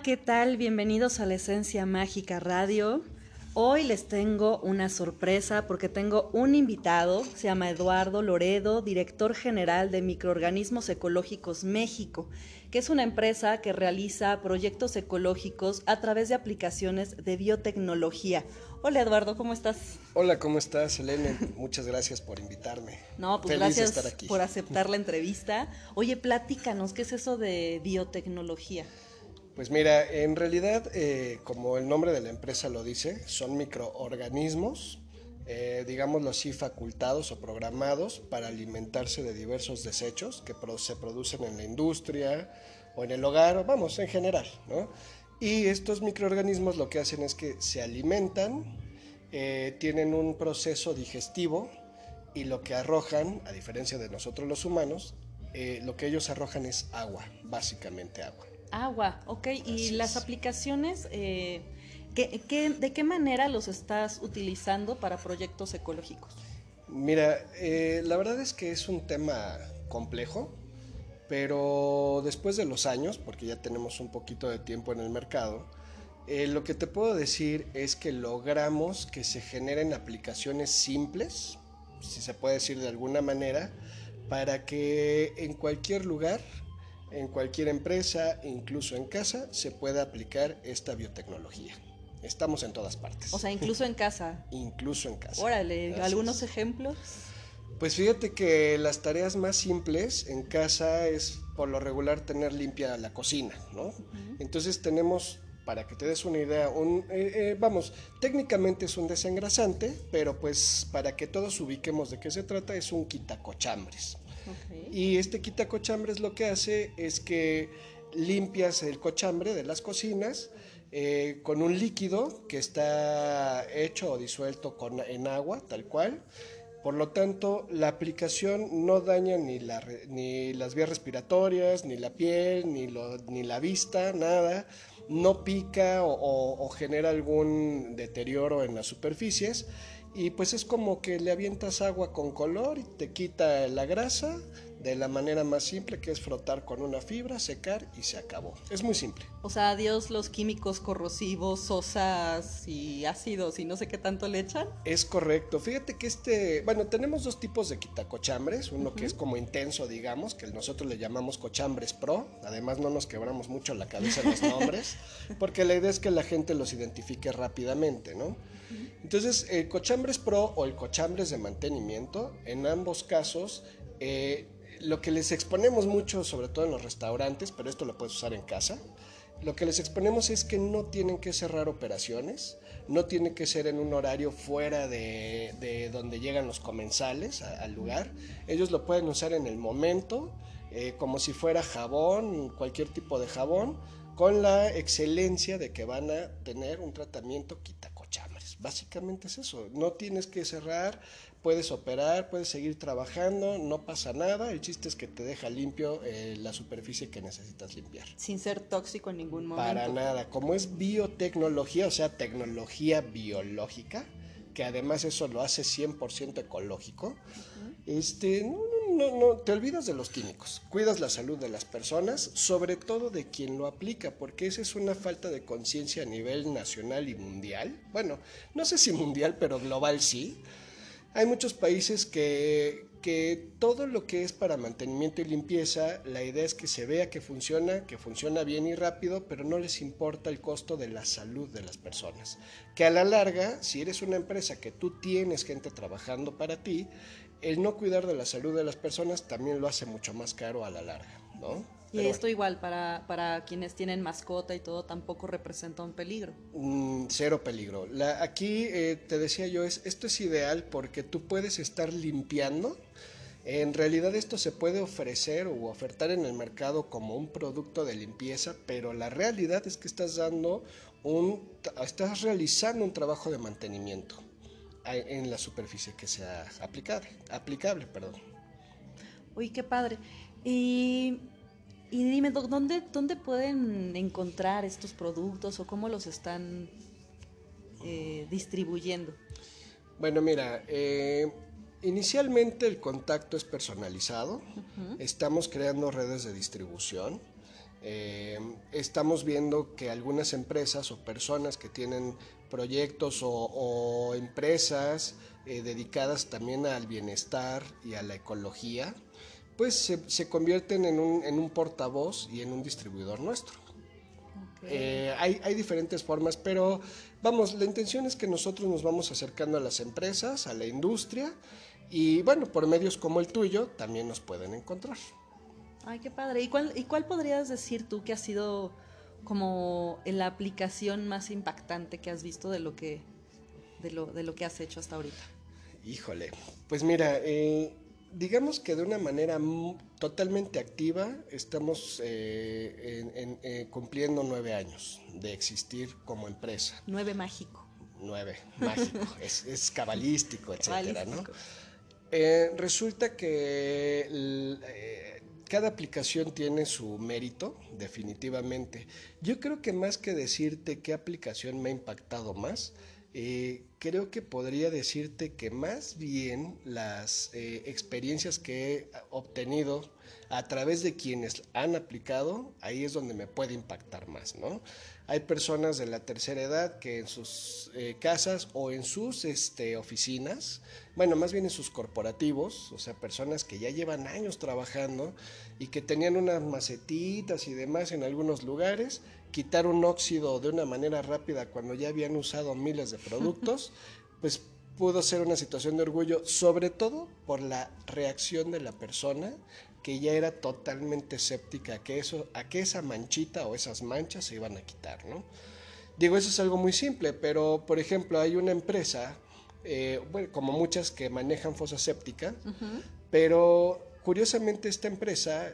Hola, ¿qué tal? Bienvenidos a la Esencia Mágica Radio. Hoy les tengo una sorpresa porque tengo un invitado, se llama Eduardo Loredo, director general de Microorganismos Ecológicos México, que es una empresa que realiza proyectos ecológicos a través de aplicaciones de biotecnología. Hola Eduardo, ¿cómo estás? Hola, ¿cómo estás, Elena? Muchas gracias por invitarme. No, pues gracias por aceptar la entrevista. Oye, platícanos, ¿qué es eso de biotecnología? Pues mira, en realidad, eh, como el nombre de la empresa lo dice, son microorganismos, eh, digámoslo así, facultados o programados para alimentarse de diversos desechos que se producen en la industria o en el hogar, vamos, en general. Y estos microorganismos lo que hacen es que se alimentan, eh, tienen un proceso digestivo y lo que arrojan, a diferencia de nosotros los humanos, lo que ellos arrojan es agua, básicamente agua. Agua, ok. ¿Y las aplicaciones, eh, de qué manera los estás utilizando para proyectos ecológicos? Mira, eh, la verdad es que es un tema complejo, pero después de los años, porque ya tenemos un poquito de tiempo en el mercado, eh, lo que te puedo decir es que logramos que se generen aplicaciones simples, si se puede decir de alguna manera, para que en cualquier lugar en cualquier empresa, incluso en casa, se puede aplicar esta biotecnología. Estamos en todas partes. O sea, incluso en casa. incluso en casa. Órale, ¿algunos ejemplos? Pues fíjate que las tareas más simples en casa es por lo regular tener limpia la cocina, ¿no? Entonces tenemos, para que te des una idea, un, eh, eh, vamos, técnicamente es un desengrasante, pero pues para que todos ubiquemos de qué se trata, es un quitacochambres. Y este quitacochambre lo que hace es que limpias el cochambre de las cocinas eh, con un líquido que está hecho o disuelto en agua, tal cual. Por lo tanto, la aplicación no daña ni, la, ni las vías respiratorias, ni la piel, ni la vista, nada. No pica o genera algún deterioro en las superficies y pues es como que le avientas agua con color y te quita la grasa de la manera más simple que es frotar con una fibra, secar y se acabó. Es muy simple. O sea, adiós los químicos corrosivos, sosas y ácidos y no sé qué tanto le echan. Es correcto. Fíjate que este, bueno, tenemos dos tipos de quitacochambres, uno que es como intenso, digamos, que nosotros le llamamos cochambres pro. Además no nos quebramos mucho la cabeza en los nombres, porque la idea es que la gente los identifique rápidamente, ¿no? Entonces, el cochambres pro o el cochambres de mantenimiento, en ambos casos, eh, lo que les exponemos mucho, sobre todo en los restaurantes, pero esto lo puedes usar en casa, lo que les exponemos es que no tienen que cerrar operaciones, no tiene que ser en un horario fuera de, donde llegan los comensales al lugar. Ellos lo pueden usar en el momento, eh, como si fuera jabón, cualquier tipo de jabón, con la excelencia de que van a tener un tratamiento quitacochambres. Básicamente es eso, no tienes que cerrar, puedes operar, puedes seguir trabajando, no pasa nada, el chiste es que te deja limpio eh, la superficie que necesitas limpiar. Sin ser tóxico en ningún momento. Para nada, como es biotecnología, o sea, tecnología biológica, que además eso lo hace 100% ecológico, este, no, no, no, te olvidas de los químicos, cuidas la salud de las personas, sobre todo de quien lo aplica, porque esa es una falta de conciencia a nivel nacional y mundial. Bueno, no sé si mundial, pero global sí hay muchos países que, todo lo que es para mantenimiento y limpieza, la idea es que se vea que funciona, que funciona bien y rápido, pero no les importa el costo de la salud de las personas. Que a la larga, si eres una empresa que tú tienes gente trabajando para ti, el no cuidar de la salud de las personas también lo hace mucho más caro a la larga, ¿no? Y esto igual para, para, quienes tienen mascota y todo tampoco representa un peligro. Mm, cero peligro. La, aquí eh, te decía yo, es, esto es ideal porque tú puedes estar limpiando. En realidad esto se puede ofrecer o ofertar en el mercado como un producto de limpieza, pero la realidad es que estás dando un, estás realizando un trabajo de mantenimiento en la superficie que sea aplicable, aplicable, perdón. Uy, qué padre. Y y dime, ¿dónde, ¿dónde pueden encontrar estos productos o cómo los están eh, distribuyendo? Bueno, mira, eh, inicialmente el contacto es personalizado. Estamos creando redes de distribución. Eh, estamos viendo que algunas empresas o personas que tienen proyectos o, empresas dedicadas también al bienestar y a la ecología, pues se, convierten en un, en un, portavoz y en un distribuidor nuestro. Eh, hay, hay, diferentes formas, pero vamos, la intención es que nosotros nos vamos acercando a las empresas, a la industria, y bueno, por medios como el tuyo también nos pueden encontrar. Ay, qué padre. ¿Y cuál, ¿Y cuál podrías decir tú que ha sido como la aplicación más impactante que has visto de lo que, de lo, de lo que has hecho hasta ahorita? Híjole, pues mira, eh, digamos que de una manera totalmente activa estamos eh, eh, cumpliendo nueve años de existir como empresa. Nueve mágico. Nueve, mágico. es, es cabalístico, etcétera, ¿no? resulta que cada aplicación tiene su mérito, definitivamente. Yo creo que más que decirte qué aplicación me ha impactado más, eh, creo que podría decirte que más bien las eh, experiencias que he obtenido a través de quienes han aplicado, ahí es donde me puede impactar más, ¿no? Hay personas de la tercera edad que en sus eh, casas o en sus este, oficinas, bueno, más bien en sus corporativos, o sea, personas que ya llevan años trabajando y que tenían unas macetitas y demás en algunos lugares, quitar un óxido de una manera rápida cuando ya habían usado miles de productos, pues pudo ser una situación de orgullo, sobre todo por la reacción de la persona que ya era totalmente escéptica a que, eso, a que esa manchita o esas manchas se iban a quitar, ¿no? Digo, eso es algo muy simple, pero por ejemplo hay una empresa, eh, bueno, como muchas que manejan fosa séptica, pero curiosamente esta empresa,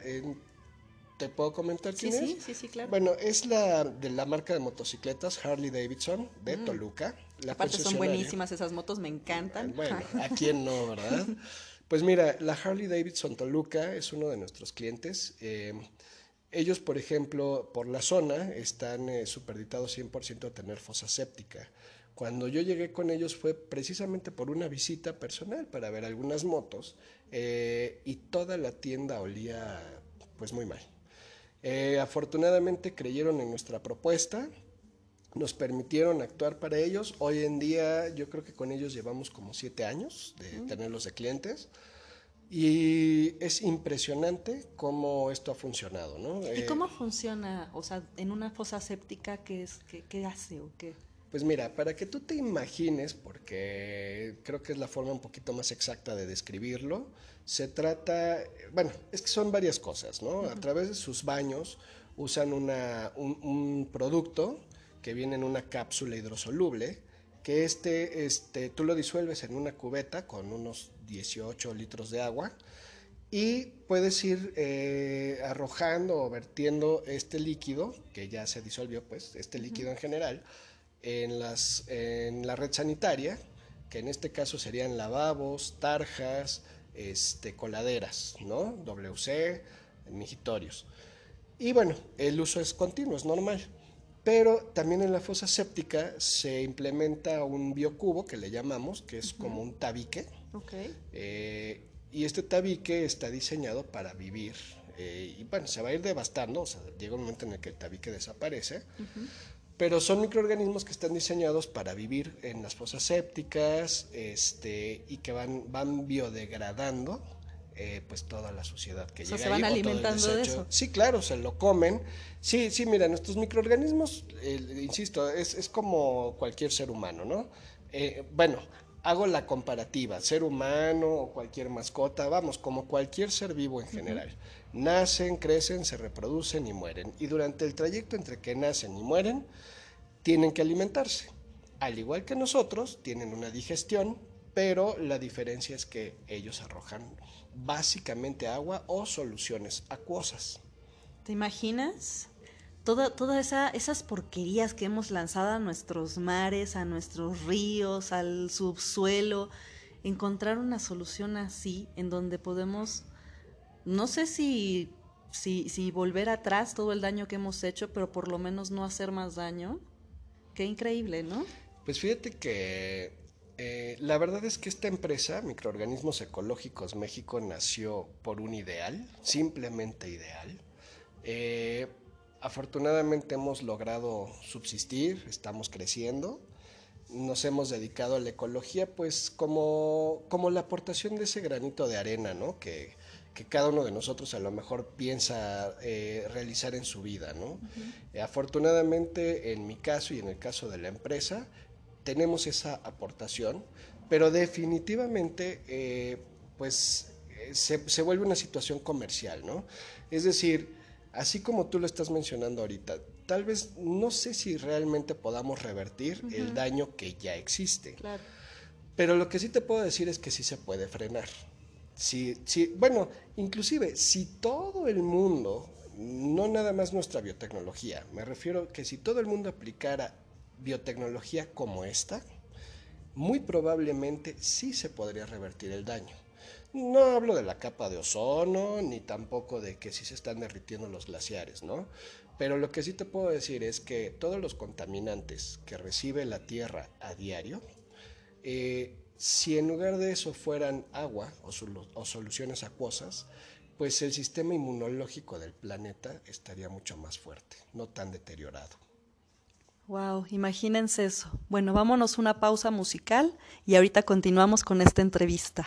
¿te puedo comentar quién es? Sí, sí, sí, claro. Bueno, es la de la marca de motocicletas Harley Davidson de Toluca. La Aparte son buenísimas esas motos, me encantan. Bueno, ¿a quién no, verdad? Pues mira, la Harley Davidson Toluca es uno de nuestros clientes. Eh, ellos, por ejemplo, por la zona están eh, superditados 100% a tener fosa séptica. Cuando yo llegué con ellos fue precisamente por una visita personal para ver algunas motos eh, y toda la tienda olía pues muy mal. afortunadamente creyeron en nuestra propuesta, nos permitieron actuar para ellos. Hoy en día yo creo que con ellos llevamos como siete años de tenerlos de clientes. Y es impresionante cómo esto ha funcionado, ¿no? ¿Y cómo eh, funciona? O sea, en una fosa séptica, ¿qué, es, qué, qué hace o qué? Pues mira, para que tú te imagines, porque creo que es la forma un poquito más exacta de describirlo, se trata, bueno, es que son varias cosas, ¿no? A través de sus baños usan una, un, un producto que viene en una cápsula hidrosoluble, que este, este, tú lo disuelves en una cubeta con unos 18 litros de agua y puedes ir eh, arrojando o vertiendo este líquido, que ya se disolvió, pues, este líquido en general, en, las, en la red sanitaria, que en este caso serían lavabos, tarjas, este, coladeras, ¿no? WC, migitorios. Y bueno, el uso es continuo, es normal. Pero también en la fosa séptica se implementa un biocubo que le llamamos, que es como un tabique. Eh, y este tabique está diseñado para vivir. Eh, y bueno, se va a ir devastando, o sea, llega un momento en el que el tabique desaparece. Pero son microorganismos que están diseñados para vivir en las fosas sépticas este, y que van, van biodegradando eh, pues toda la suciedad que llega. Se van alimentando de eso. Sí, claro, se lo comen. Sí, sí, mira, nuestros microorganismos, insisto, es, como cualquier ser humano, ¿no? Eh, bueno, hago la comparativa, ser humano o cualquier mascota, vamos, como cualquier ser vivo en general. Nacen, crecen, se reproducen y mueren. Y durante el trayecto entre que nacen y mueren, tienen que alimentarse. Al igual que nosotros, tienen una digestión, pero la diferencia es que ellos arrojan básicamente agua o soluciones acuosas. ¿Te imaginas? Todas toda esa, esas porquerías que hemos lanzado a nuestros mares, a nuestros ríos, al subsuelo, encontrar una solución así en donde podemos, no sé si, si, si volver atrás todo el daño que hemos hecho, pero por lo menos no hacer más daño. Qué increíble, ¿no? Pues fíjate que eh, la verdad es que esta empresa, Microorganismos Ecológicos México, nació por un ideal, simplemente ideal. Eh, afortunadamente hemos logrado subsistir, estamos creciendo, nos hemos dedicado a la ecología pues como, como la aportación de ese granito de arena, ¿no? Que, que cada uno de nosotros a lo mejor piensa eh, realizar en su vida, ¿no? afortunadamente en mi caso y en el caso de la empresa tenemos esa aportación, pero definitivamente eh, pues se, se, vuelve una situación comercial, ¿no? Es decir, así como tú lo estás mencionando ahorita, tal vez no sé si realmente podamos revertir el daño que ya existe. Claro. Pero lo que sí te puedo decir es que sí se puede frenar. Si, si, bueno, inclusive si todo el mundo, no nada más nuestra biotecnología, me refiero que si todo el mundo aplicara biotecnología como esta, muy probablemente sí se podría revertir el daño. No hablo de la capa de ozono, ni tampoco de que si se están derritiendo los glaciares, ¿no? Pero lo que sí te puedo decir es que todos los contaminantes que recibe la Tierra a diario, eh, si en lugar de eso fueran agua o soluciones acuosas, pues el sistema inmunológico del planeta estaría mucho más fuerte, no tan deteriorado. Wow, imagínense eso. Bueno, vámonos una pausa musical y ahorita continuamos con esta entrevista.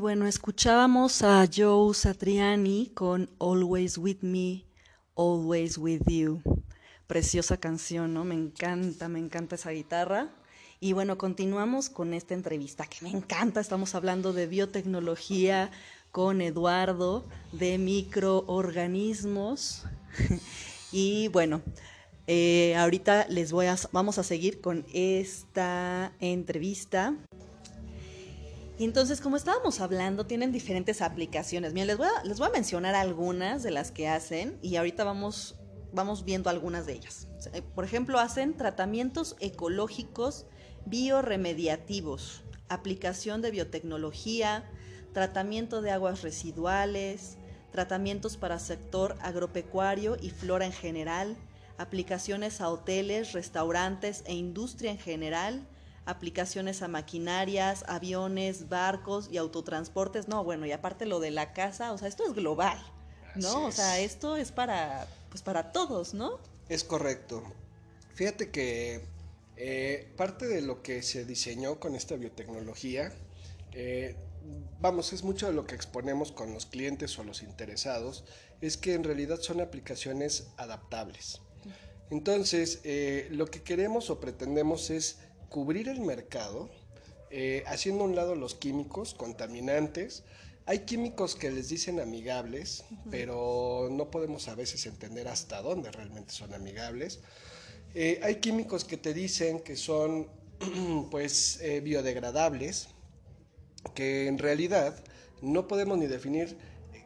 Bueno, escuchábamos a Joe Satriani con Always With Me, Always With You. Preciosa canción, ¿no? Me encanta, me encanta esa guitarra. Y bueno, continuamos con esta entrevista que me encanta. Estamos hablando de biotecnología con Eduardo, de microorganismos. y bueno, Eh, ahorita les voy a, vamos a seguir con esta entrevista. Entonces, como estábamos hablando, tienen diferentes aplicaciones. Miren, les voy a, les voy a mencionar algunas de las que hacen y ahorita vamos, vamos viendo algunas de ellas. Eh, por ejemplo, hacen tratamientos ecológicos bioremediativos, aplicación de biotecnología, tratamiento de aguas residuales, tratamientos para sector agropecuario y flora en general, aplicaciones a hoteles, restaurantes e industria en general, aplicaciones a maquinarias, aviones, barcos y autotransportes. No, bueno, y aparte lo de la casa, o sea, esto es global, ¿no? O sea, esto es para, pues para todos, ¿no? Es correcto. Fíjate que eh, parte de lo que se diseñó con esta biotecnología, eh, vamos, es mucho de lo que exponemos con los clientes o los interesados, es que en realidad son aplicaciones adaptables. Entonces, eh, lo que queremos o pretendemos es cubrir el mercado, eh, haciendo a un lado los químicos contaminantes. Hay químicos que les dicen amigables, pero no podemos a veces entender hasta dónde realmente son amigables. Eh, hay químicos que te dicen que son pues eh, biodegradables, que en realidad no podemos ni definir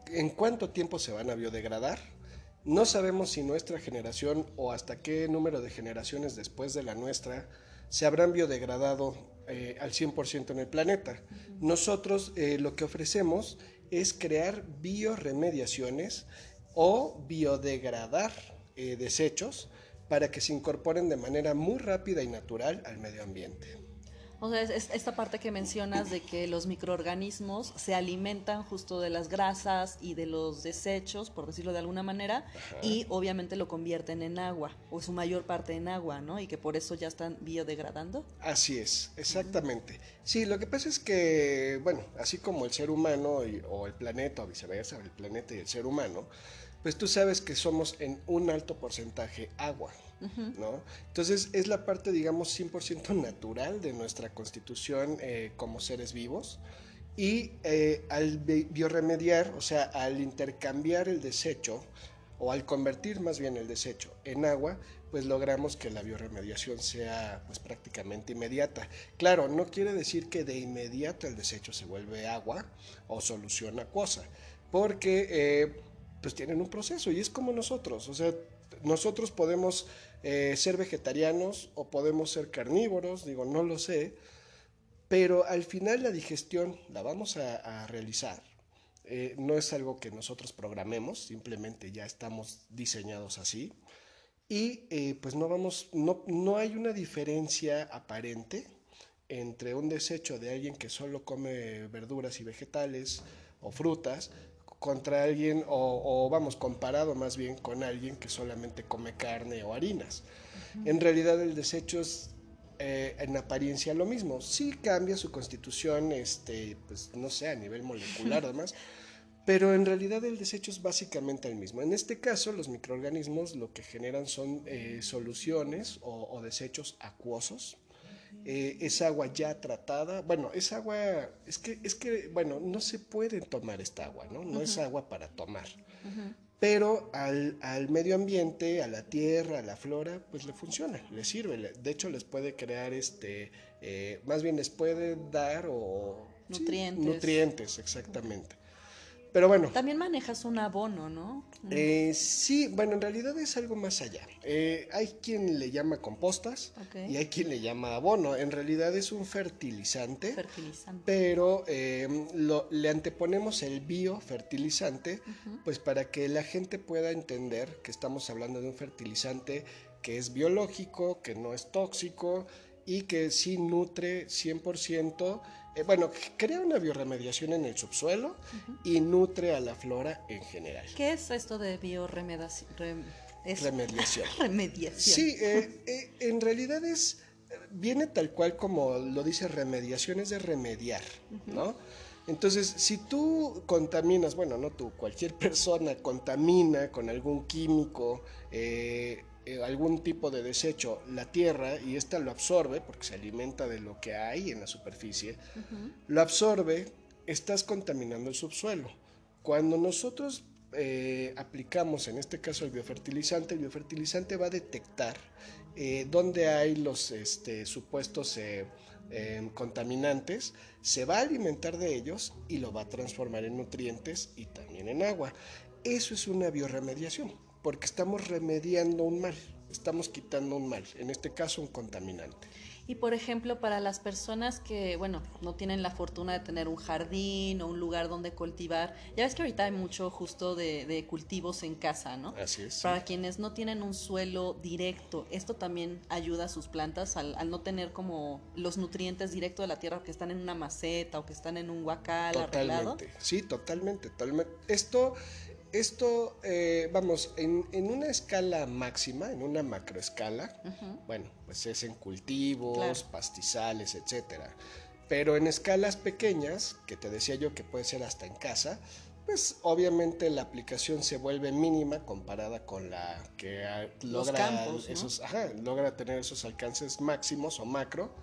en cuánto tiempo se van a biodegradar. No sabemos si nuestra generación o hasta qué número de generaciones después de la nuestra se habrán biodegradado eh, al 100% en el planeta. Nosotros eh, lo que ofrecemos es crear bioremediaciones o biodegradar eh, desechos para que se incorporen de manera muy rápida y natural al medio ambiente. O sea, es esta parte que mencionas de que los microorganismos se alimentan justo de las grasas y de los desechos, por decirlo de alguna manera, y obviamente lo convierten en agua, o su mayor parte en agua, ¿no? Y que por eso ya están biodegradando. Así es, exactamente. Sí, lo que pasa es que, bueno, así como el ser humano o el planeta, o viceversa, el planeta y el ser humano, pues tú sabes que somos en un alto porcentaje agua. ¿no? Entonces es la parte, digamos, 100% natural de nuestra constitución eh, como seres vivos. Y eh, al bioremediar, o sea, al intercambiar el desecho, o al convertir más bien el desecho en agua, pues logramos que la bioremediación sea pues prácticamente inmediata. Claro, no quiere decir que de inmediato el desecho se vuelve agua o solución acuosa, porque eh, pues tienen un proceso y es como nosotros, o sea, nosotros podemos eh, ser vegetarianos o podemos ser carnívoros, digo, no lo sé, pero al final la digestión la vamos a, realizar. Eh, no es algo que nosotros programemos, simplemente ya estamos diseñados así. Y eh, pues no vamos, no, no hay una diferencia aparente entre un desecho de alguien que solo come verduras y vegetales o frutas contra alguien, o, vamos, comparado más bien con alguien que solamente come carne o harinas. En realidad el desecho es eh, en apariencia lo mismo. Sí cambia su constitución, este, pues no sé, a nivel molecular además, pero en realidad el desecho es básicamente el mismo. En este caso, los microorganismos lo que generan son eh, soluciones o, o desechos acuosos eh, es agua ya tratada. Bueno, es agua, es que, es que, bueno, no se puede tomar esta agua, ¿no? No es agua para tomar. Pero al, al, medio ambiente, a la tierra, a la flora, pues le funciona, le sirve. De hecho, les puede crear este, eh, más bien les puede dar o... Nutrientes. nutrientes, exactamente. Pero bueno. También manejas un abono, ¿no? Eh, sí, bueno, en realidad es algo más allá. Eh, hay quien le llama compostas y hay quien le llama abono. En realidad es un fertilizante. Fertilizante. Pero eh, lo, le anteponemos el biofertilizante, pues para que la gente pueda entender que estamos hablando de un fertilizante que es biológico, que no es tóxico y que sí nutre 100% eh, bueno, crea una bioremediación en el subsuelo y nutre a la flora en general. ¿Qué es esto de bioremediación? Remediación. remediación. Sí, eh, eh, en realidad es, viene tal cual como lo dice remediación, es de remediar, ¿no? Entonces, si tú contaminas, bueno, no tú, cualquier persona contamina con algún químico, eh, eh, algún tipo de desecho la tierra y ésta lo absorbe, porque se alimenta de lo que hay en la superficie, lo absorbe, estás contaminando el subsuelo. Cuando nosotros eh, aplicamos en este caso el biofertilizante, el biofertilizante va a detectar eh, dónde hay los este, supuestos eh, contaminantes, se va a alimentar de ellos y lo va a transformar en nutrientes y también en agua. Eso es una bioremediación, porque estamos remediando un mal, estamos quitando un mal, en este caso un contaminante. Y por ejemplo, para las personas que, bueno, no tienen la fortuna de tener un jardín o un lugar donde cultivar, ya ves que ahorita hay mucho justo de, cultivos en casa, ¿no? Así es. Para quienes no tienen un suelo directo, esto también ayuda a sus plantas al, no tener como los nutrientes directos de la tierra que están en una maceta o que están en un huacal totalmente. Sí, totalmente, totalmente. Esto esto, eh, vamos, en, una escala máxima, en una macroescala, bueno, pues es en cultivos, pastizales, etcétera. Pero en escalas pequeñas, que te decía yo que puede ser hasta en casa, pues obviamente la aplicación se vuelve mínima comparada con la que logra, esos, logra tener esos alcances máximos o macro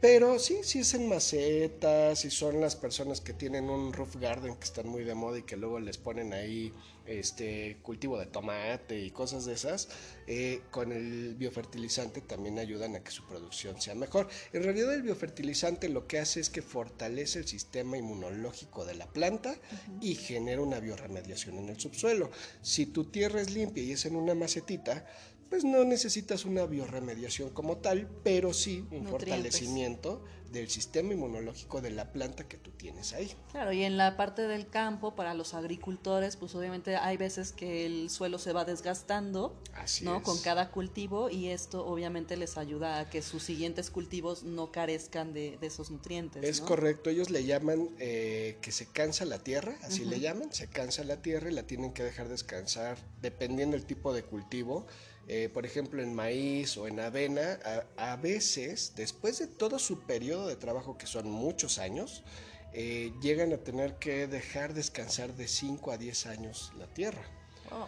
pero sí, sí es en macetas, y son las personas que tienen un roof garden que están muy de moda y que luego les ponen ahí este cultivo de tomate y cosas de esas, eh, con el biofertilizante también ayudan a que su producción sea mejor. En realidad el biofertilizante lo que hace es que fortalece el sistema inmunológico de la planta y genera una bioremediación en el subsuelo. Si tu tierra es limpia y es en una macetita, pues no necesitas una bioremediación como tal, pero sí un fortalecimiento del sistema inmunológico de la planta que tú tienes ahí. Claro, y en la parte del campo, para los agricultores, pues obviamente hay veces que el suelo se va desgastando, ¿no? Con cada cultivo y esto obviamente les ayuda a que sus siguientes cultivos no carezcan de, esos nutrientes. Es correcto, ellos le llaman eh, que se cansa la tierra, así le llaman, se cansa la tierra y la tienen que dejar descansar dependiendo del tipo de cultivo eh, por ejemplo en maíz o en avena, a, veces, después de todo su periodo de trabajo, que son muchos años, eh, llegan a tener que dejar descansar de 5 a 10 años la tierra. Oh.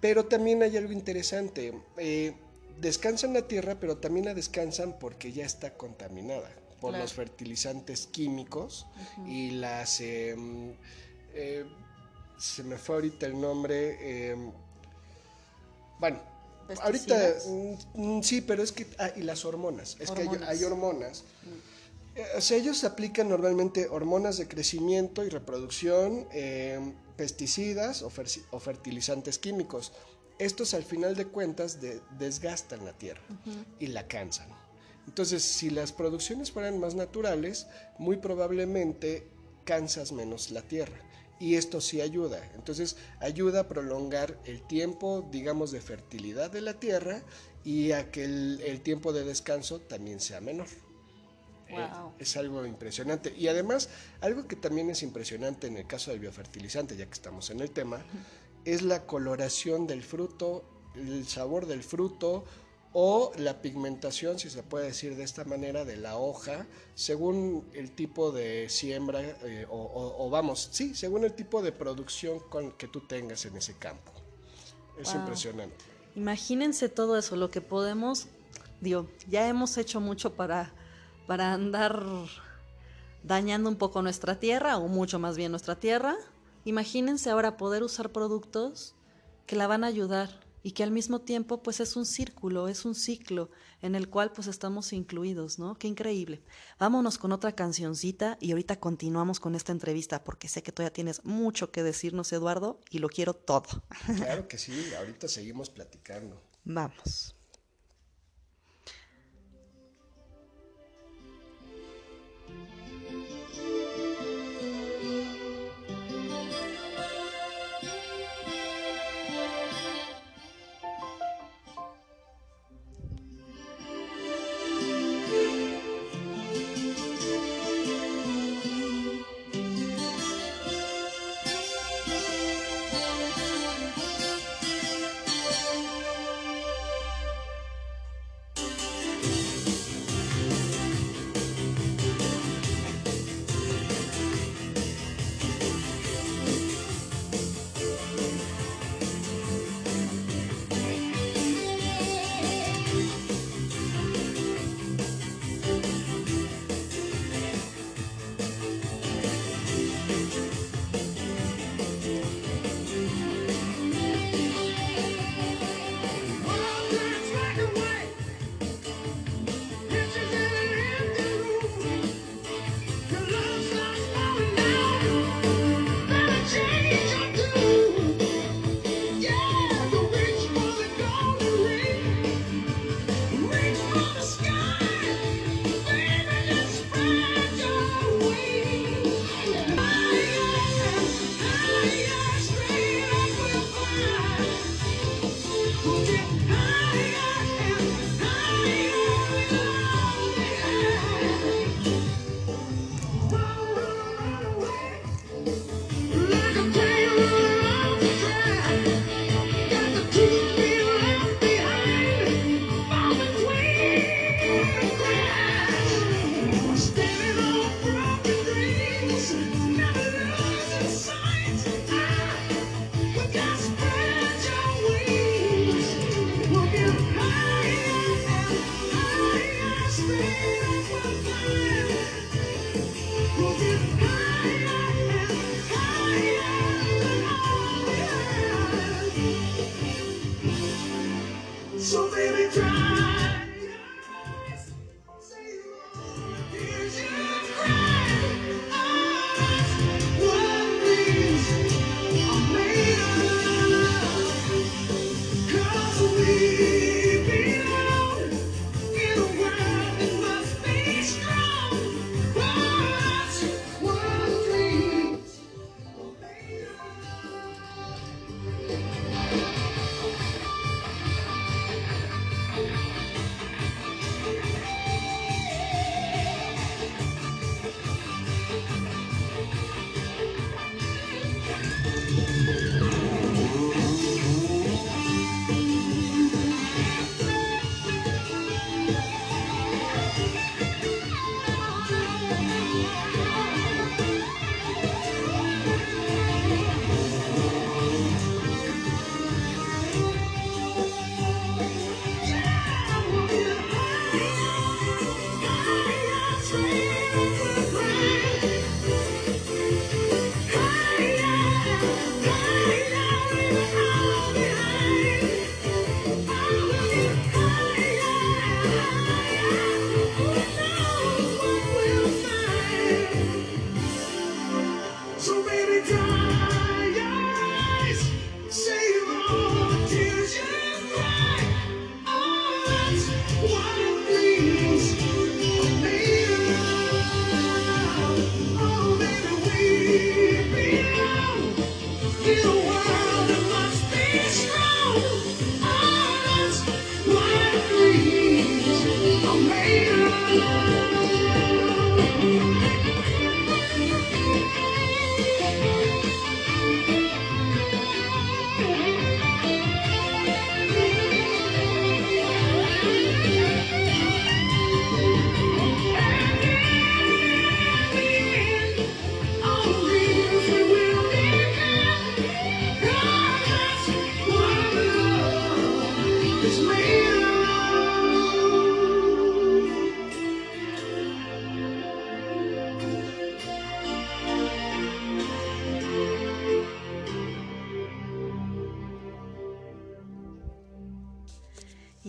Pero también hay algo interesante. Eh, descansan la tierra, pero también la descansan porque ya está contaminada por los fertilizantes químicos y las... Em, se me fue ahorita el nombre. Em, bueno, Ahorita, mm, sí, pero es que, ah, y las hormonas, es que hay, hormonas. Mm. Eh, o sea, ellos aplican normalmente hormonas de crecimiento y reproducción, em, pesticidas o, fertilizantes químicos. Estos al final de cuentas desgastan la tierra y la cansan. Entonces, si las producciones fueran más naturales, muy probablemente cansas menos la tierra y esto sí ayuda. Entonces ayuda a prolongar el tiempo, digamos, de fertilidad de la tierra y a que el, tiempo de descanso también sea menor. Eh, es algo impresionante. Y además, algo que también es impresionante en el caso del biofertilizante, ya que estamos en el tema, es la coloración del fruto, el sabor del fruto o la pigmentación, si se puede decir de esta manera, de la hoja, según el tipo de siembra eh, o, vamos, sí, según el tipo de producción con, que tú tengas en ese campo. Es impresionante. Imagínense todo eso, lo que podemos, digo, ya hemos hecho mucho para, para andar dañando un poco nuestra tierra, o mucho más bien nuestra tierra. Imagínense ahora poder usar productos que la van a ayudar y que al mismo tiempo pues es un círculo, es un ciclo en el cual pues estamos incluidos, ¿no? Qué increíble. Vámonos con otra cancioncita y ahorita continuamos con esta entrevista porque sé que todavía tienes mucho que decirnos, Eduardo, y lo quiero todo. Claro que sí, ahorita seguimos platicando. Vamos.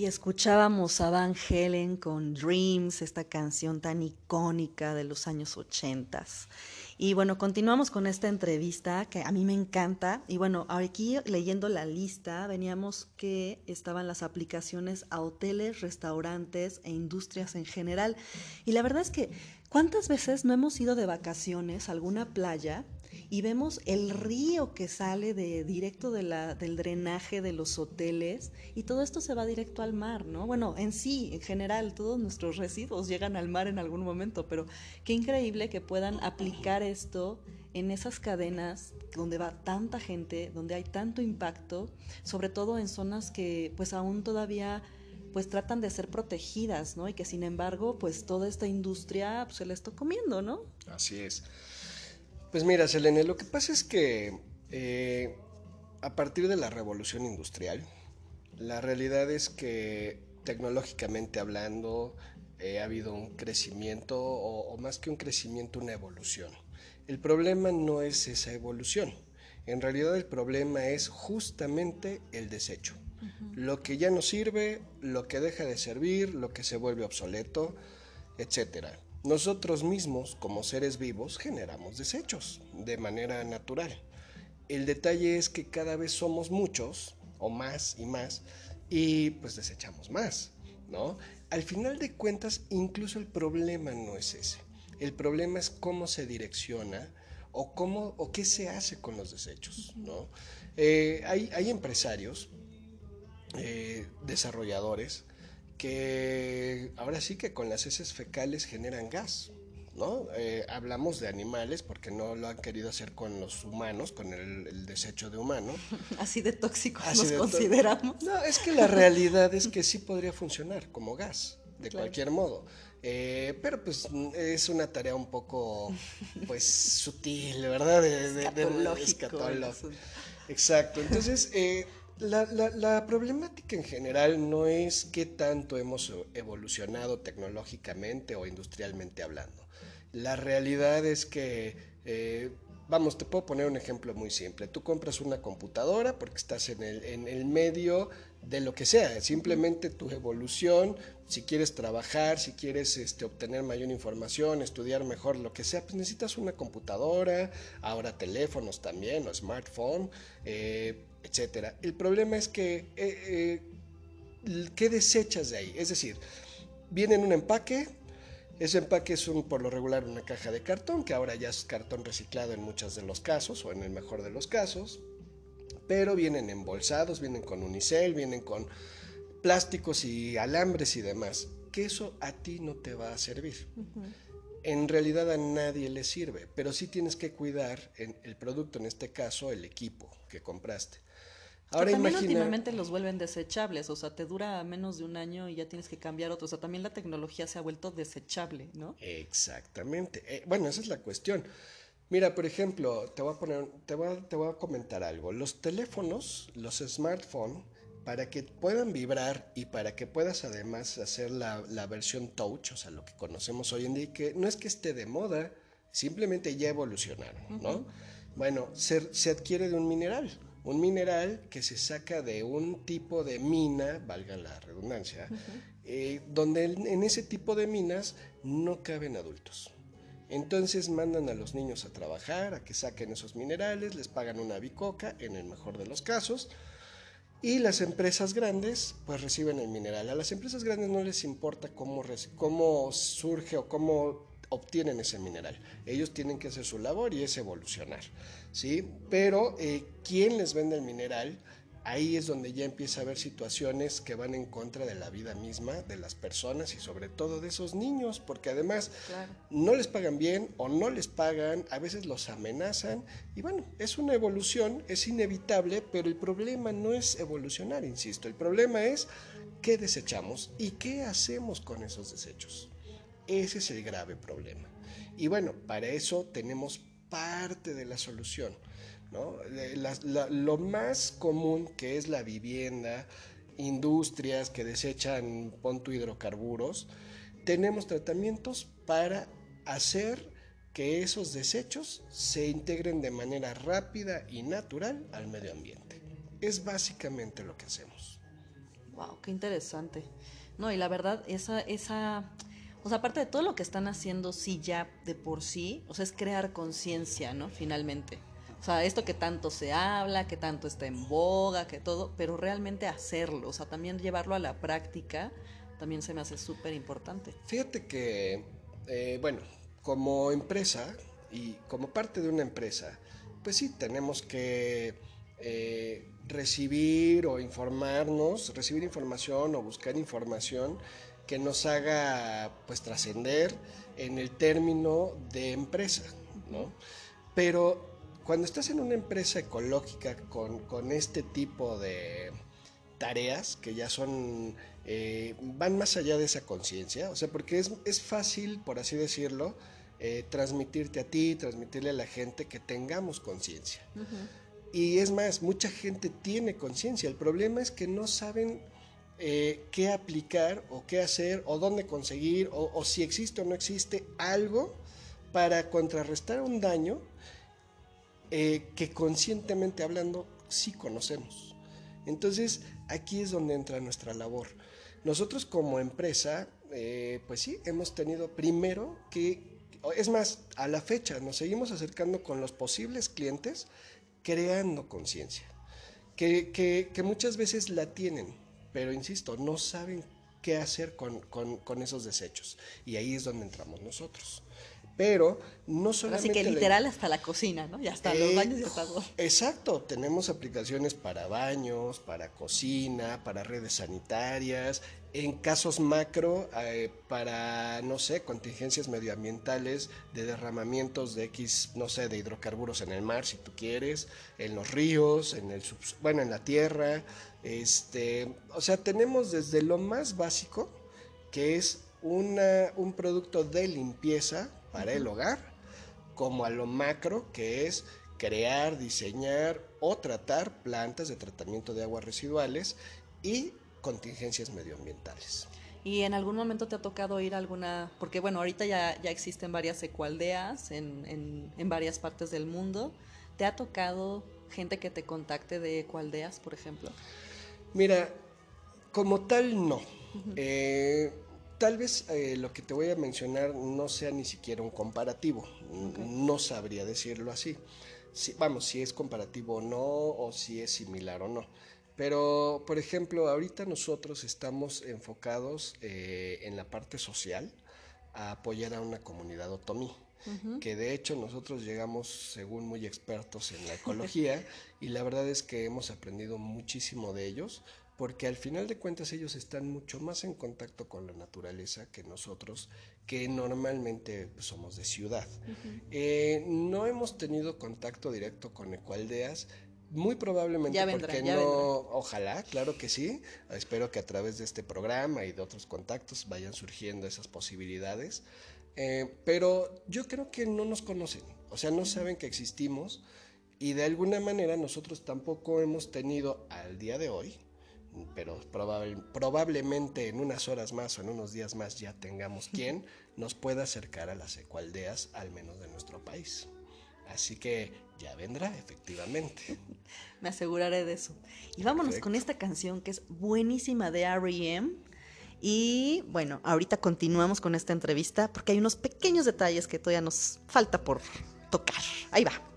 Escuchábamos a Van Helen con Dreams, esta canción tan icónica de los años 80. Y bueno, continuamos con esta entrevista que a mí me encanta. Y bueno, aquí leyendo la lista, veníamos que estaban las aplicaciones a hoteles, restaurantes e industrias en general. Y la verdad es que, ¿cuántas veces no hemos ido de vacaciones a alguna playa? Y vemos el río que sale de directo del drenaje de los hoteles y todo esto se va directo al mar, ¿no? Bueno, en sí, en general, todos nuestros residuos llegan al mar en algún momento, pero qué increíble que puedan aplicar esto en esas cadenas donde va tanta gente, donde hay tanto impacto, sobre todo en zonas que pues aún todavía pues tratan de ser protegidas, ¿no? Y que sin embargo, pues toda esta industria pues, se la está comiendo, ¿no? Así es. Pues mira, Selene, lo que pasa es que eh, a partir de la revolución industrial, la realidad es que tecnológicamente hablando eh, ha habido un crecimiento o, más que un crecimiento, una evolución. El problema no es esa evolución. En realidad el problema es justamente el desecho. Lo que ya no sirve, lo que deja de servir, lo que se vuelve obsoleto, etcétera. Nosotros mismos, como seres vivos, generamos desechos de manera natural. El detalle es que cada vez somos muchos, o más y más, y pues desechamos más, ¿no? Al final de cuentas, incluso el problema no es ese. El problema es cómo se direcciona o cómo o qué se hace con los desechos, ¿no? Eh, hay, empresarios, eh, desarrolladores, que ahora sí que con las heces fecales generan gas. ¿no? Eh, hablamos de animales porque no lo han querido hacer con los humanos, con el, desecho de humano. Así de tóxicos nos consideramos. No, es que la realidad es que sí podría funcionar como gas, de cualquier modo. Eh, pero pues es una tarea un poco pues sutil, ¿verdad? De, de, de, Exacto. Entonces, eh, la, la, problemática en general no es qué tanto hemos evolucionado tecnológicamente o industrialmente hablando. La realidad es que, eh, vamos, te puedo poner un ejemplo muy simple. Tú compras una computadora porque estás en el, en el medio de lo que sea, simplemente tu evolución, si quieres trabajar, si quieres este, obtener mayor información, estudiar mejor, lo que sea, pues necesitas una computadora, ahora teléfonos también o smartphone. Eh, etcétera. El problema es que, eh, eh, ¿qué desechas de ahí? Es decir, viene en un empaque, ese empaque es un, por lo regular una caja de cartón, que ahora ya es cartón reciclado en muchos de los casos, o en el mejor de los casos, pero vienen embolsados, vienen con unicel, vienen con plásticos y alambres y demás, que eso a ti no te va a servir. En realidad a nadie le sirve, pero sí tienes que cuidar en el producto, en este caso el equipo que compraste. Ahora también últimamente los vuelven desechables, o sea, te dura menos de un año y ya tienes que cambiar otro. O sea, también la tecnología se ha vuelto desechable, ¿no? Exactamente. Eh, bueno, esa es la cuestión. Mira, por ejemplo, te voy a poner, te voy a, te voy a comentar algo. Los teléfonos, los smartphones, para que puedan vibrar y para que puedas además hacer la, la versión touch, o sea, lo que conocemos hoy en día, que no es que esté de moda, simplemente ya evolucionaron, ¿no? Bueno, se, se adquiere de un mineral un mineral que se saca de un tipo de mina, valga la redundancia, eh, donde en ese tipo de minas no caben adultos. Entonces mandan a los niños a trabajar, a que saquen esos minerales, les pagan una bicoca, en el mejor de los casos, Y las empresas grandes pues reciben el mineral. A las empresas grandes no les importa cómo, cómo surge o cómo obtienen ese mineral. Ellos tienen que hacer su labor y es evolucionar. ¿sí? Pero eh, ¿quién les vende el mineral? ahí es donde ya empieza a haber situaciones que van en contra de la vida misma de las personas y sobre todo de esos niños, porque además no les pagan bien o no les pagan, a veces los amenazan y bueno, es una evolución, es inevitable, pero el problema no es evolucionar, insisto, el problema es qué desechamos y qué hacemos con esos desechos. Ese es el grave problema. Y bueno, para eso tenemos parte de la solución lo más común que es la vivienda, industrias que desechan ponto hidrocarburos, tenemos tratamientos para hacer que esos desechos se integren de manera rápida y natural al medio ambiente. Es básicamente lo que hacemos. Wow, qué interesante. No, y la verdad, esa, esa, sea, aparte de todo lo que están haciendo, sí, ya de por sí, o sea, es crear conciencia, ¿no? Finalmente. O sea, esto que tanto se habla, que tanto está en boga, que todo, pero realmente hacerlo, o sea, también llevarlo a la práctica, también se me hace súper importante. Fíjate que, eh, bueno, como empresa y como parte de una empresa, pues sí, tenemos que eh, recibir o informarnos, recibir información o buscar información que nos haga pues trascender en el término de empresa, ¿no? Pero cuando estás en una empresa ecológica con, este tipo de tareas que ya son, eh, van más allá de esa conciencia, o sea, porque es, fácil, por así decirlo, eh, transmitirte a ti, transmitirle a la gente que tengamos conciencia. Y es más, mucha gente tiene conciencia, el problema es que no saben eh, qué aplicar o qué hacer o dónde conseguir o, o si existe o no existe algo para contrarrestar un daño eh, que conscientemente hablando sí conocemos. Entonces aquí es donde entra nuestra labor. Nosotros como empresa, eh, pues sí, hemos tenido primero que, es más, a la fecha nos seguimos acercando con los posibles clientes creando conciencia, que, que, muchas veces la tienen, pero insisto, no saben qué hacer con, con, con esos desechos. Y ahí es donde entramos nosotros. Pero no solamente... Así que literal hasta la cocina, ¿no? Ya hasta los baños y hasta todo. Exacto, tenemos aplicaciones para baños, para cocina, para redes sanitarias, en casos macro, eh, para, no sé, contingencias medioambientales, de derramamientos de X, no sé, de hidrocarburos en el mar, si tú quieres, en los ríos, en el bueno, en la tierra, este, o sea, tenemos desde lo más básico, que es una, un producto de limpieza para el hogar, como a lo macro, que es crear, diseñar o tratar plantas de tratamiento de aguas residuales y contingencias medioambientales. ¿Y en algún momento te ha tocado ir a alguna, porque bueno, ahorita ya, ya existen varias ecualdeas en, en, varias partes del mundo, ¿te ha tocado gente que te contacte de ecualdeas, por ejemplo? Mira, como tal no. Tal vez eh, lo que te voy a mencionar no sea ni siquiera un comparativo, no sabría decirlo así. Si, vamos, si es comparativo o no, o si es similar o no. Pero, por ejemplo, ahorita nosotros estamos enfocados eh, en la parte social a apoyar a una comunidad otomí. que de hecho nosotros llegamos según muy expertos en la ecología y la verdad es que hemos aprendido muchísimo de ellos porque al final de cuentas ellos están mucho más en contacto con la naturaleza que nosotros, que normalmente somos de ciudad. Eh, no hemos tenido contacto directo con ecualdeas, muy probablemente porque no, ojalá, claro que sí. Espero que a través de este programa y de otros contactos vayan surgiendo esas posibilidades. Eh, pero yo creo que no nos conocen, o sea, no saben que existimos y de alguna manera nosotros tampoco hemos tenido al día de hoy pero probablemente en unas horas más o en unos días más ya tengamos quien nos pueda acercar a las ecualdeas, al menos de nuestro país. Así que ya vendrá, efectivamente. Me aseguraré de eso. Y vámonos con esta canción que es buenísima de R.E.M. Y bueno, ahorita continuamos con esta entrevista porque hay unos pequeños detalles que todavía nos falta por tocar. Ahí va.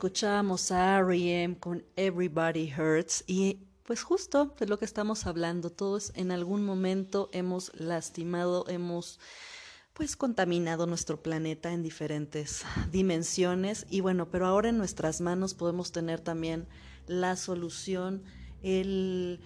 Y escuchamos a R.E.M. con Everybody Hurts y pues justo de lo que estamos hablando, todos en algún momento hemos lastimado, hemos pues contaminado nuestro planeta en diferentes dimensiones y bueno, pero ahora en nuestras manos podemos tener también la solución, el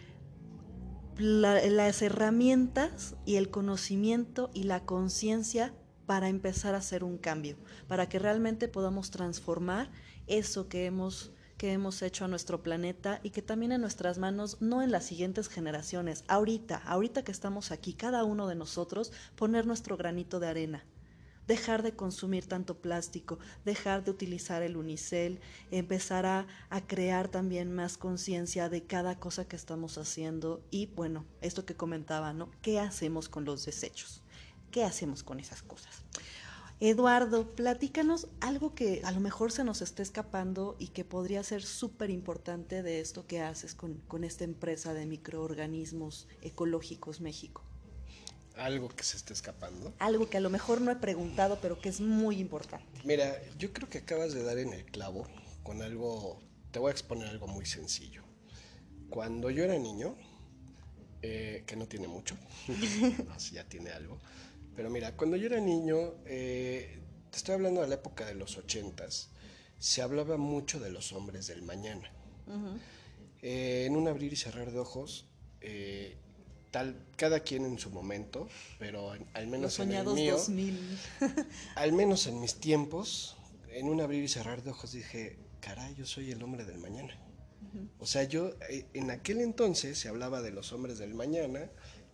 la- las herramientas y el conocimiento y la conciencia para empezar a hacer un cambio, para que realmente podamos transformar eso que hemos que hemos hecho a nuestro planeta y que también en nuestras manos, no en las siguientes generaciones, ahorita, ahorita que estamos aquí, cada uno de nosotros, poner nuestro granito de arena dejar de consumir tanto plástico, dejar de utilizar el unicel, empezar a, a crear también más conciencia de cada cosa que estamos haciendo y bueno, esto que comentaba, ¿no? ¿Qué hacemos con los desechos? ¿Qué hacemos con esas cosas? Eduardo, platícanos algo que a lo mejor se nos esté escapando y que podría ser súper importante de esto que haces con, con esta empresa de microorganismos ecológicos México. Algo que se esté escapando. Algo que a lo mejor no he preguntado, pero que es muy importante. Mira, yo creo que acabas de dar en el clavo con algo, te voy a exponer algo muy sencillo. Cuando yo era niño, eh, que no tiene mucho, no, ya tiene algo, pero mira, cuando yo era niño, eh, te estoy hablando de la época de los ochentas, se hablaba mucho de los hombres del mañana. Eh, en un abrir y cerrar de ojos, eh, tal, cada quien en su momento, pero al Los menos en el mío, 2000. al menos en mis tiempos, en un abrir y cerrar de ojos dije, caray, yo soy el hombre del mañana. O sea, yo eh, en aquel entonces se hablaba de los hombres del mañana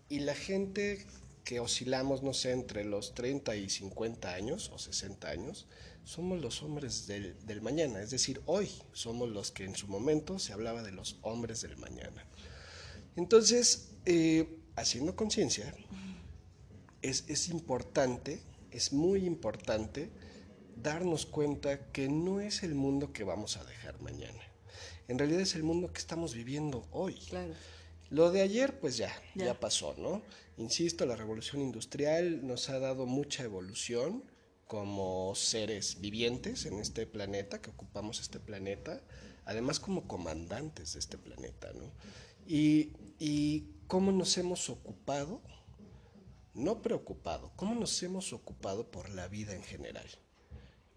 y la gente que oscilamos, no sé, entre los 30 y 50 años o 60 años, somos los hombres del, del mañana. Es decir, hoy somos los que en su momento se hablaba de los hombres del mañana. Entonces, eh, haciendo conciencia, es, es importante, es muy importante darnos cuenta que no es el mundo que vamos a dejar mañana. En realidad es el mundo que estamos viviendo hoy. Lo de ayer, pues ya, Ya. ya, pasó, ¿no? Insisto, la revolución industrial nos ha dado mucha evolución como seres vivientes en este planeta, que ocupamos este planeta, además como comandantes de este planeta, ¿no? Y, y cómo nos hemos ocupado, no preocupado, cómo nos hemos ocupado por la vida en general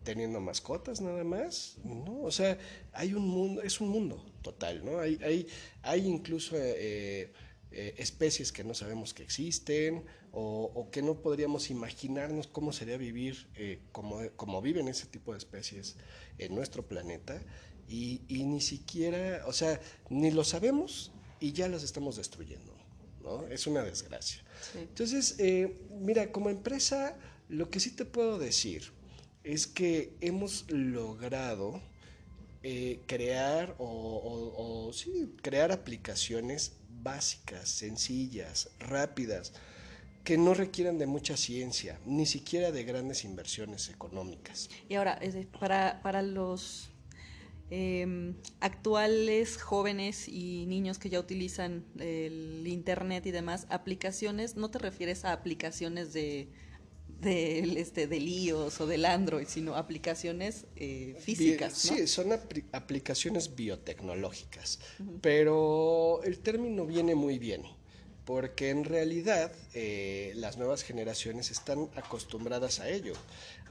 teniendo mascotas nada más, ¿no? O sea, hay un mundo, es un mundo total, ¿no? Hay, hay, hay incluso eh, eh, especies que no sabemos que existen o, o que no podríamos imaginarnos cómo sería vivir eh, como, como viven ese tipo de especies en nuestro planeta y, y ni siquiera, o sea, ni lo sabemos y ya las estamos destruyendo, ¿no? Es una desgracia. Sí. Entonces, mira, como empresa, lo que sí te puedo decir es que hemos logrado eh, crear o, sí, crear aplicaciones básicas, sencillas, rápidas, que no requieran de mucha ciencia, ni siquiera de grandes inversiones económicas. Y ahora, para, para los em, actuales jóvenes y niños que ya utilizan el Internet y demás, aplicaciones, no te refieres a aplicaciones de del este del iOS o del Android, sino aplicaciones eh, físicas. Sí, son apli- aplicaciones biotecnológicas, pero el término viene muy bien, porque en realidad eh, las nuevas generaciones están acostumbradas a ello,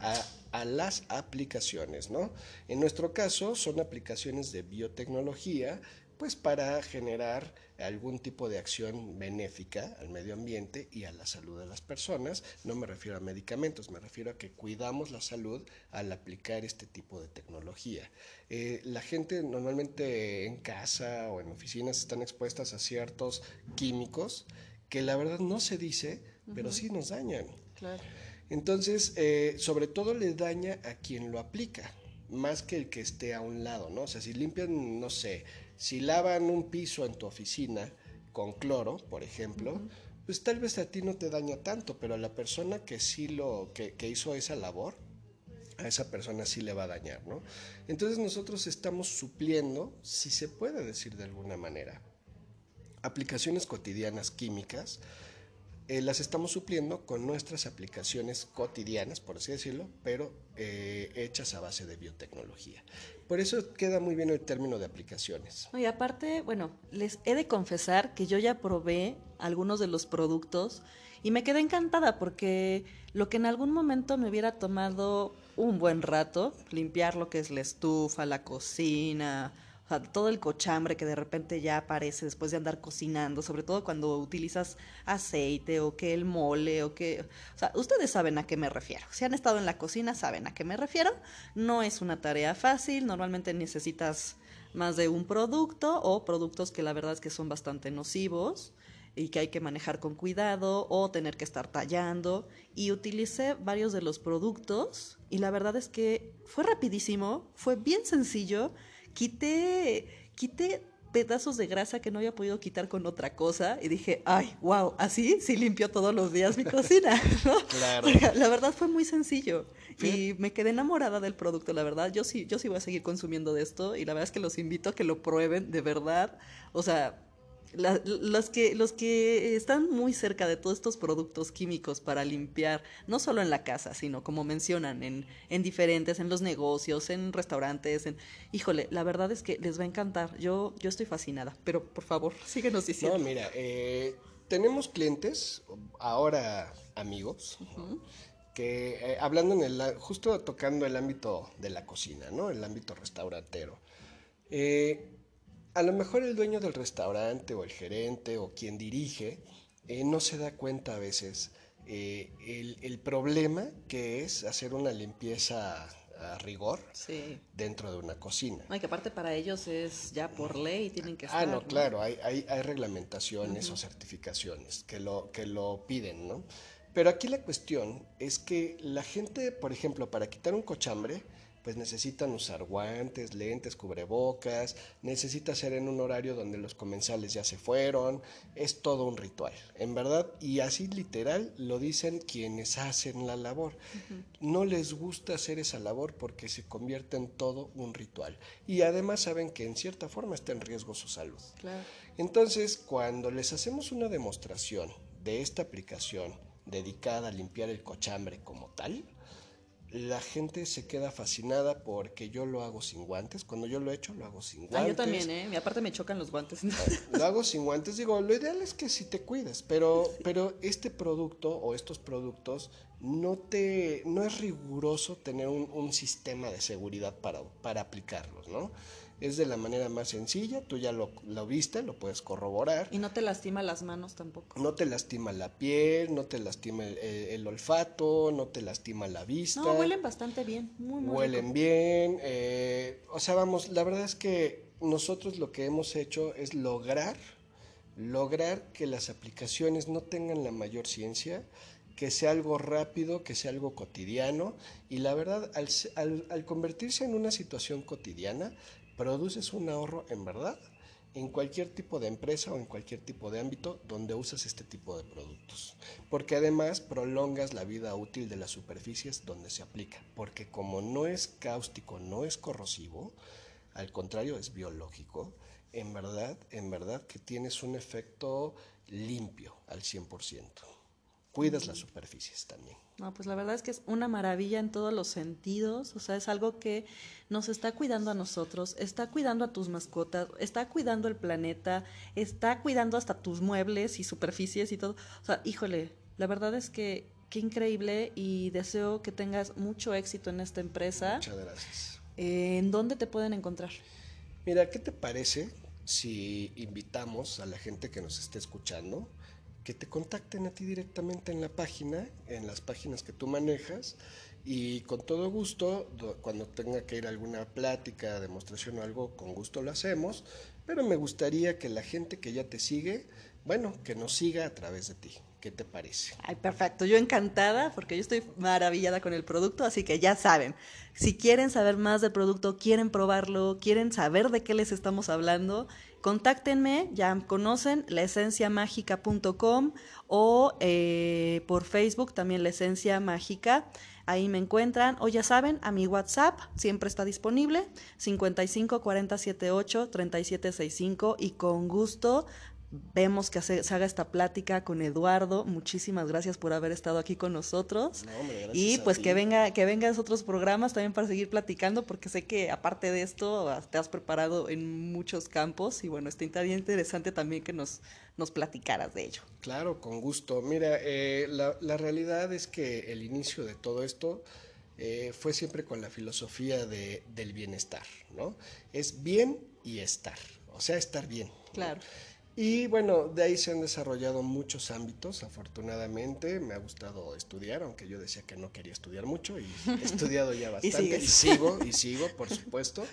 a, a las aplicaciones, ¿no? En nuestro caso son aplicaciones de biotecnología, pues para generar algún tipo de acción benéfica al medio ambiente y a la salud de las personas. No me refiero a medicamentos, me refiero a que cuidamos la salud al aplicar este tipo de tecnología. Eh, la gente normalmente en casa o en oficinas están expuestas a ciertos químicos que la verdad no se dice, pero sí nos dañan. Claro. Entonces, eh, sobre todo le daña a quien lo aplica, más que el que esté a un lado, ¿no? O sea, si limpian, no sé, si lavan un piso en tu oficina con cloro, por ejemplo, pues tal vez a ti no te daña tanto, pero a la persona que sí lo, que, que hizo esa labor, a esa persona sí le va a dañar, ¿no? Entonces nosotros estamos supliendo, si se puede decir de alguna manera, aplicaciones cotidianas químicas, eh, las estamos supliendo con nuestras aplicaciones cotidianas, por así decirlo, pero eh, hechas a base de biotecnología. Por eso queda muy bien el término de aplicaciones. Y aparte, bueno, les he de confesar que yo ya probé algunos de los productos y me quedé encantada porque lo que en algún momento me hubiera tomado un buen rato, limpiar lo que es la estufa, la cocina, todo el cochambre que de repente ya aparece después de andar cocinando, sobre todo cuando utilizas aceite o que el mole o que... O sea, ustedes saben a qué me refiero. Si han estado en la cocina, saben a qué me refiero. No es una tarea fácil, normalmente necesitas más de un producto o productos que la verdad es que son bastante nocivos y que hay que manejar con cuidado o tener que estar tallando. Y utilicé varios de los productos y la verdad es que fue rapidísimo, fue bien sencillo. Quité, quité pedazos de grasa que no había podido quitar con otra cosa y dije, ay, wow, así sí limpio todos los días mi cocina, ¿no? Claro. Porque la verdad fue muy sencillo y me quedé enamorada del producto, la verdad. Yo sí, yo sí voy a seguir consumiendo de esto y la verdad es que los invito a que lo prueben de verdad. O sea, la- los, que, los que están muy cerca de todos estos productos químicos para limpiar, no solo en la casa, sino como mencionan, en, en diferentes, en los negocios, en restaurantes, en... Híjole, la verdad es que les va a encantar. Yo, yo estoy fascinada, pero por favor, síguenos diciendo. No, mira, eh, tenemos clientes, ahora amigos, que eh, hablando en el, justo tocando el ámbito de la cocina, ¿no? El ámbito restaurantero. Eh, a lo mejor el dueño del restaurante o el gerente o quien dirige eh, no se da cuenta a veces eh, el, el problema que es hacer una limpieza a rigor Sí. dentro de una cocina. No, y que aparte para ellos es ya por ley, tienen que Ah, estar. no, claro, hay, hay, hay reglamentaciones o certificaciones que lo, que lo piden, ¿no? Pero aquí la cuestión es que la gente, por ejemplo, para quitar un cochambre, pues necesitan usar guantes, lentes, cubrebocas, necesita ser en un horario donde los comensales ya se fueron, es todo un ritual, en verdad, y así literal lo dicen quienes hacen la labor. No les gusta hacer esa labor porque se convierte en todo un ritual. Y además saben que en cierta forma está en riesgo su salud. Claro. Entonces, cuando les hacemos una demostración de esta aplicación dedicada a limpiar el cochambre como tal, la gente se queda fascinada porque yo lo hago sin guantes. Cuando yo lo he hecho, lo hago sin guantes. Ah, yo también, ¿eh? Y aparte me chocan los guantes. Lo hago sin guantes. Digo, lo ideal es que si te cuides, pero, pero este producto o estos productos no te no es riguroso tener un, un sistema de seguridad para, para aplicarlos, ¿no? Es de la manera más sencilla, tú ya lo, lo viste, lo puedes corroborar. y no te lastima las manos tampoco. No te lastima la piel, no te lastima el, el- el olfato, no te lastima la vista. No, huelen bastante bien. Muy, muy Huelen rico. bien. eh, o sea, vamos, la verdad es que nosotros lo que hemos hecho es lograr, lograr que las aplicaciones no tengan la mayor ciencia, que sea algo rápido, que sea algo cotidiano. Y la verdad, al, al- al convertirse en una situación cotidiana, produces un ahorro en verdad en cualquier tipo de empresa o en cualquier tipo de ámbito donde usas este tipo de productos. Porque además prolongas la vida útil de las superficies donde se aplica. Porque como no es cáustico, no es corrosivo, al contrario es biológico, en verdad, en verdad que tienes un efecto limpio al 100%. Cuidas las superficies también. No, pues la verdad es que es una maravilla en todos los sentidos, o sea, es algo que nos está cuidando a nosotros, está cuidando a tus mascotas, está cuidando el planeta, está cuidando hasta tus muebles y superficies y todo. O sea, híjole, la verdad es que qué increíble y deseo que tengas mucho éxito en esta empresa. Muchas gracias. Eh, ¿En dónde te pueden encontrar? Mira, ¿qué te parece si invitamos a la gente que nos esté escuchando que te contacten a ti directamente en la página, en las páginas que tú manejas y con todo gusto, do- cuando tenga que ir alguna plática, demostración o algo, con gusto lo hacemos, pero me gustaría que la gente que ya te sigue, bueno, que nos siga a través de ti. ¿Qué te parece? Ay, perfecto. Yo encantada porque yo estoy maravillada con el producto, así que ya saben, si quieren saber más del producto, quieren probarlo, quieren saber de qué les estamos hablando, contáctenme, ya conocen laesenciamágica.com o eh, por Facebook también La Esencia Mágica. Ahí me encuentran, o ya saben, a mi WhatsApp siempre está disponible, 55 40 78 37 65 y con gusto vemos que hace- se haga esta plática con Eduardo. Muchísimas gracias por haber estado aquí con nosotros. No, hombre, y pues que venga, que vengas otros programas también para seguir platicando, porque sé que aparte de esto te has preparado en muchos campos y bueno, estaría interesante también que nos, nos platicaras de ello. Claro, con gusto. Mira, eh, la, la realidad es que el inicio de todo esto eh, fue siempre con la filosofía de, del bienestar, ¿no? Es bien y estar, o sea, estar bien. Claro. Y bueno, de ahí se han desarrollado muchos ámbitos, afortunadamente. Me ha gustado estudiar, aunque yo decía que no quería estudiar mucho y he estudiado ya bastante. y sigo, y sigo, por supuesto.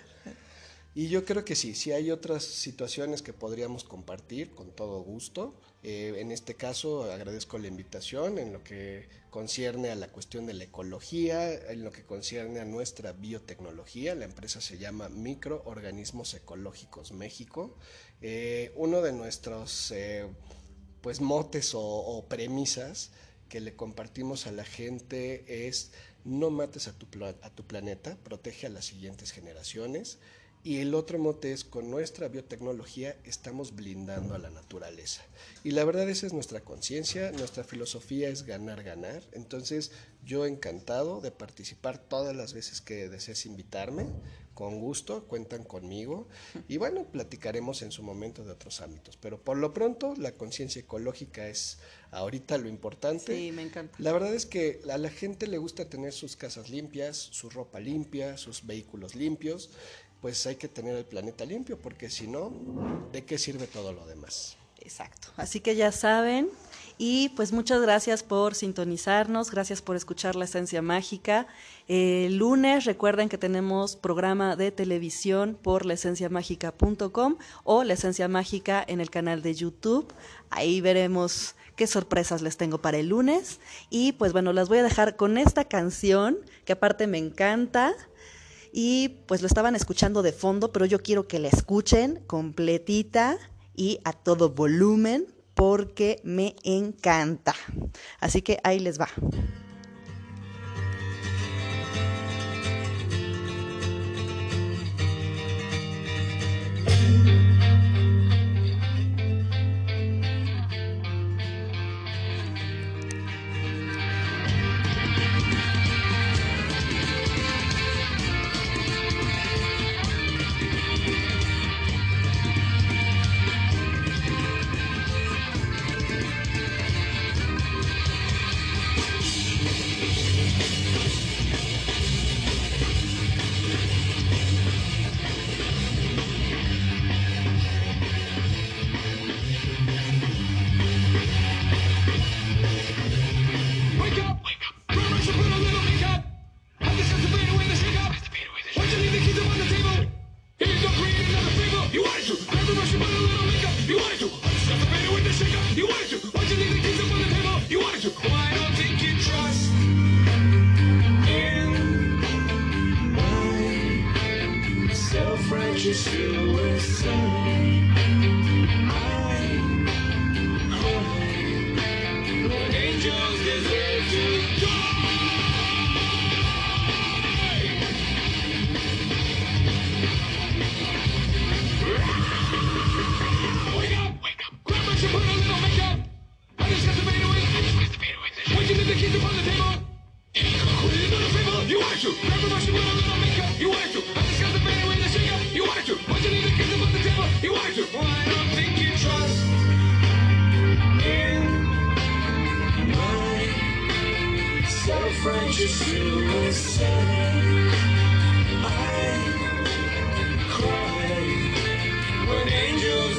Y yo creo que sí, sí hay otras situaciones que podríamos compartir con todo gusto. Eh, en este caso agradezco la invitación en lo que concierne a la cuestión de la ecología, en lo que concierne a nuestra biotecnología. La empresa se llama Microorganismos Ecológicos México. Eh, uno de nuestros eh, pues motes o, o premisas que le compartimos a la gente es no mates a tu, a tu planeta, protege a las siguientes generaciones. Y el otro mote es, con nuestra biotecnología estamos blindando a la naturaleza. Y la verdad esa es nuestra conciencia, nuestra filosofía es ganar, ganar. Entonces yo encantado de participar todas las veces que desees invitarme, con gusto, cuentan conmigo. Y bueno, platicaremos en su momento de otros ámbitos. Pero por lo pronto la conciencia ecológica es ahorita lo importante. Sí, me encanta. La verdad es que a la gente le gusta tener sus casas limpias, su ropa limpia, sus vehículos limpios. Pues hay que tener el planeta limpio porque si no, ¿de qué sirve todo lo demás? Exacto. Así que ya saben. Y pues muchas gracias por sintonizarnos, gracias por escuchar la esencia mágica. El lunes recuerden que tenemos programa de televisión por laesenciamágica.com o la esencia mágica en el canal de YouTube. Ahí veremos qué sorpresas les tengo para el lunes. Y pues bueno, las voy a dejar con esta canción que aparte me encanta. Y pues lo estaban escuchando de fondo, pero yo quiero que la escuchen completita y a todo volumen porque me encanta. Así que ahí les va.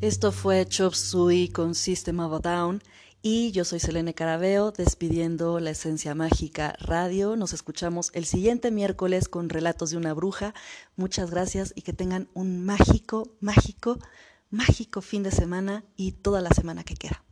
Esto fue Chop Suey con System of a Down y yo soy Selene Carabeo despidiendo la Esencia Mágica Radio. Nos escuchamos el siguiente miércoles con Relatos de una Bruja. Muchas gracias y que tengan un mágico, mágico, mágico fin de semana y toda la semana que queda.